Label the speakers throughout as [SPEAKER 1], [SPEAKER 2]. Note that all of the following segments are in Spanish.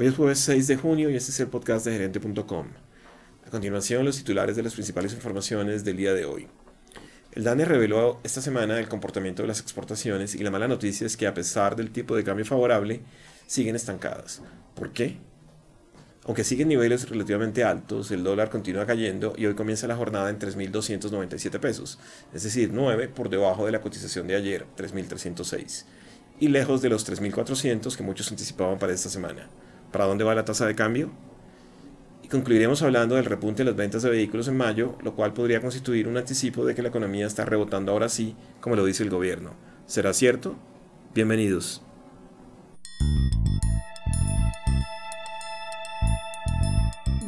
[SPEAKER 1] Hoy es jueves 6 de junio y este es el podcast de gerente.com. A continuación, los titulares de las principales informaciones del día de hoy. El DANE reveló esta semana el comportamiento de las exportaciones y la mala noticia es que a pesar del tipo de cambio favorable, siguen estancadas. ¿Por qué? Aunque siguen niveles relativamente altos, el dólar continúa cayendo y hoy comienza la jornada en 3.297 pesos, es decir, 9 por debajo de la cotización de ayer, 3.306, y lejos de los 3.400 que muchos anticipaban para esta semana. ¿Para dónde va la tasa de cambio? Y concluiremos hablando del repunte de las ventas de vehículos en mayo, lo cual podría constituir un anticipo de que la economía está rebotando ahora sí, como lo dice el gobierno. ¿Será cierto? Bienvenidos.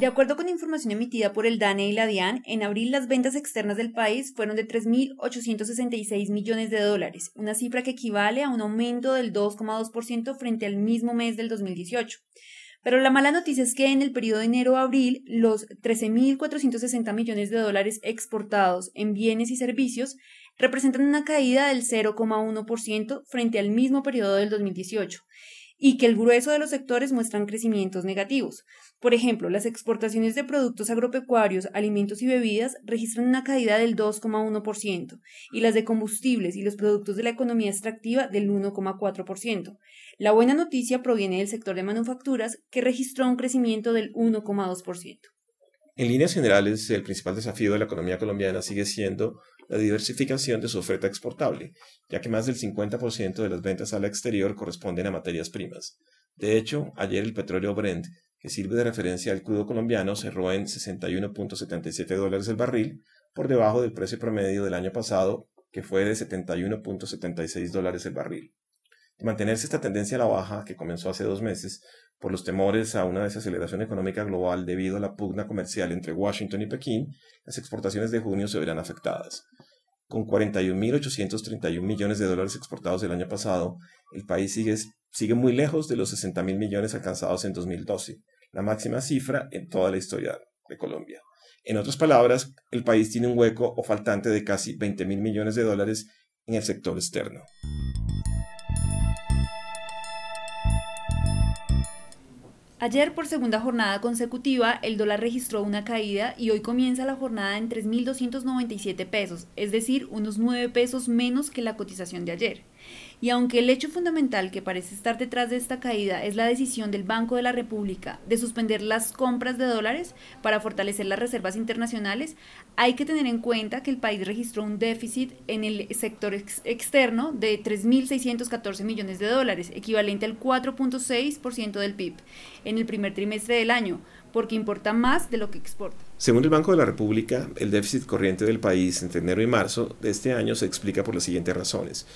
[SPEAKER 2] De acuerdo con información emitida por el DANE y la DIAN, en abril las ventas externas del país fueron de 3.866 millones de dólares, una cifra que equivale a un aumento del 2,2% frente al mismo mes del 2018. Pero la mala noticia es que en el periodo de enero a abril, los 13.460 millones de dólares exportados en bienes y servicios representan una caída del 0,1% frente al mismo periodo del 2018 y que el grueso de los sectores muestran crecimientos negativos. Por ejemplo, las exportaciones de productos agropecuarios, alimentos y bebidas registran una caída del 2,1% y las de combustibles y los productos de la economía extractiva del 1,4%. La buena noticia proviene del sector de manufacturas, que registró un crecimiento del 1,2%.
[SPEAKER 1] En líneas generales, el principal desafío de la economía colombiana sigue siendo la diversificación de su oferta exportable, ya que más del 50% de las ventas al exterior corresponden a materias primas. De hecho, ayer el petróleo Brent, que sirve de referencia al crudo colombiano, cerró en 61.77 dólares el barril, por debajo del precio promedio del año pasado, que fue de 71.76 dólares el barril. Mantenerse esta tendencia a la baja, que comenzó hace dos meses, por los temores a una desaceleración económica global debido a la pugna comercial entre Washington y Pekín, las exportaciones de junio se verán afectadas. Con 41.831 millones de dólares exportados el año pasado, el país sigue, sigue muy lejos de los 60.000 millones alcanzados en 2012, la máxima cifra en toda la historia de Colombia. En otras palabras, el país tiene un hueco o faltante de casi 20.000 millones de dólares en el sector externo.
[SPEAKER 2] Ayer, por segunda jornada consecutiva, el dólar registró una caída y hoy comienza la jornada en 3.297 pesos, es decir, unos 9 pesos menos que la cotización de ayer. Y aunque el hecho fundamental que parece estar detrás de esta caída es la decisión del Banco de la República de suspender las compras de dólares para fortalecer las reservas internacionales, hay que tener en cuenta que el país registró un déficit en el sector externo de 3.614 millones de dólares, equivalente al 4.6% del PIB, en el primer trimestre del año, porque importa más de lo que exporta.
[SPEAKER 1] Según el Banco de la República, el déficit corriente del país entre enero y marzo de este año se explica por las siguientes razones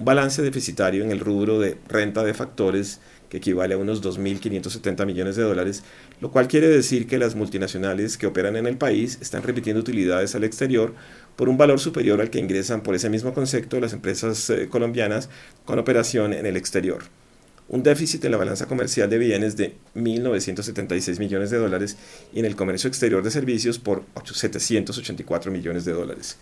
[SPEAKER 1] balance deficitario en el rubro de renta de factores que equivale a unos 2.570 millones de dólares, lo cual quiere decir que las multinacionales que operan en el país están repitiendo utilidades al exterior por un valor superior al que ingresan por ese mismo concepto las empresas eh, colombianas con operación en el exterior. Un déficit en la balanza comercial de bienes de 1.976 millones de dólares y en el comercio exterior de servicios por 784 millones de dólares.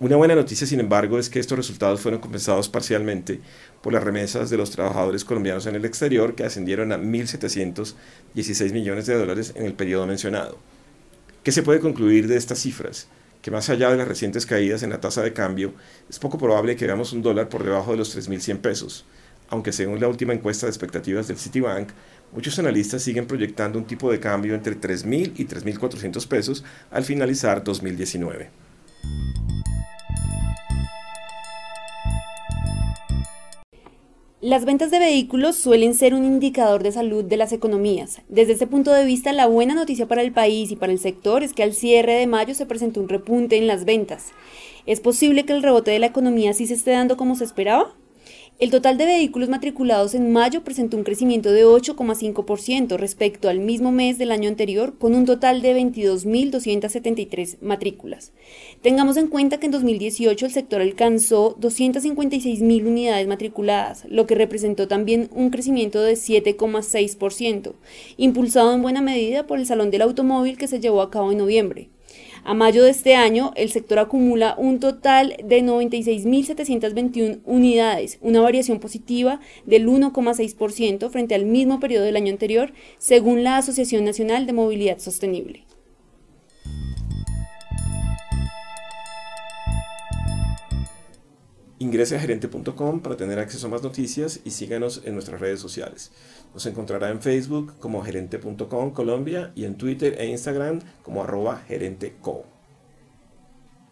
[SPEAKER 1] Una buena noticia, sin embargo, es que estos resultados fueron compensados parcialmente por las remesas de los trabajadores colombianos en el exterior, que ascendieron a 1.716 millones de dólares en el periodo mencionado. ¿Qué se puede concluir de estas cifras? Que más allá de las recientes caídas en la tasa de cambio, es poco probable que veamos un dólar por debajo de los 3.100 pesos, aunque según la última encuesta de expectativas del Citibank, muchos analistas siguen proyectando un tipo de cambio entre 3.000 y 3.400 pesos al finalizar 2019.
[SPEAKER 2] Las ventas de vehículos suelen ser un indicador de salud de las economías. Desde ese punto de vista, la buena noticia para el país y para el sector es que al cierre de mayo se presentó un repunte en las ventas. ¿Es posible que el rebote de la economía sí se esté dando como se esperaba? El total de vehículos matriculados en mayo presentó un crecimiento de 8,5% respecto al mismo mes del año anterior, con un total de 22.273 matrículas. Tengamos en cuenta que en 2018 el sector alcanzó 256.000 unidades matriculadas, lo que representó también un crecimiento de 7,6%, impulsado en buena medida por el Salón del Automóvil que se llevó a cabo en noviembre. A mayo de este año, el sector acumula un total de 96.721 unidades, una variación positiva del 1,6% frente al mismo periodo del año anterior, según la Asociación Nacional de Movilidad Sostenible.
[SPEAKER 1] Ingrese a gerente.com para tener acceso a más noticias y síganos en nuestras redes sociales. Nos encontrará en Facebook como gerente.com Colombia y en Twitter e Instagram como arroba gerenteco.